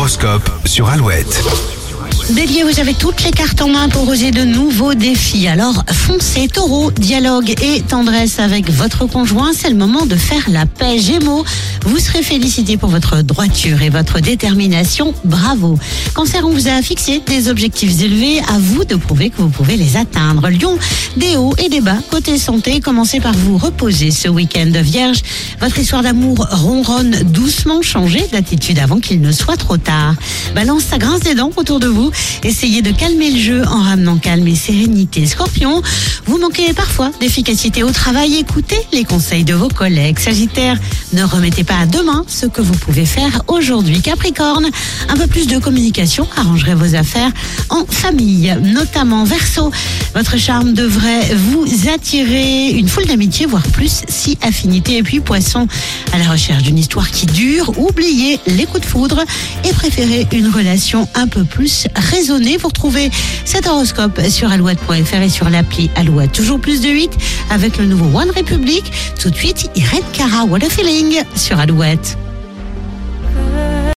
L'horoscope sur Alouette. Bélier, vous avez toutes les cartes en main pour oser de nouveaux défis. Alors foncez, taureau, dialogue et tendresse avec votre conjoint. C'est le moment de faire la paix. Gémeaux, vous serez félicité pour votre droiture et votre détermination. Bravo. Cancer, on vous a fixé des objectifs élevés. À vous de prouver que vous pouvez les atteindre. Lion, des hauts et des bas. Côté santé, commencez par vous reposer ce week-end. Vierge, votre histoire d'amour ronronne doucement. Changez d'attitude avant qu'il ne soit trop tard. Balance, ça grince des dents autour de vous. Essayez de calmer le jeu en ramenant calme et sérénité. Scorpion, vous manquez parfois d'efficacité au travail. Écoutez les conseils de vos collègues. Sagittaire, ne remettez pas à demain ce que vous pouvez faire aujourd'hui. Capricorne, un peu plus de communication arrangerait vos affaires en famille, notamment Verseau. Votre charme devrait vous attirer une foule d'amitié, voire plus, si affinité. Et puis Poisson, à la recherche d'une histoire qui dure, oubliez les coups de foudre et préférez une relation un peu plus raisonnée. Vous retrouvez cet horoscope sur alouette.fr et sur l'appli Alouette. Toujours plus de 8 avec le nouveau One Republic. Tout de suite, Irene Cara, What a Feeling sur Alouette.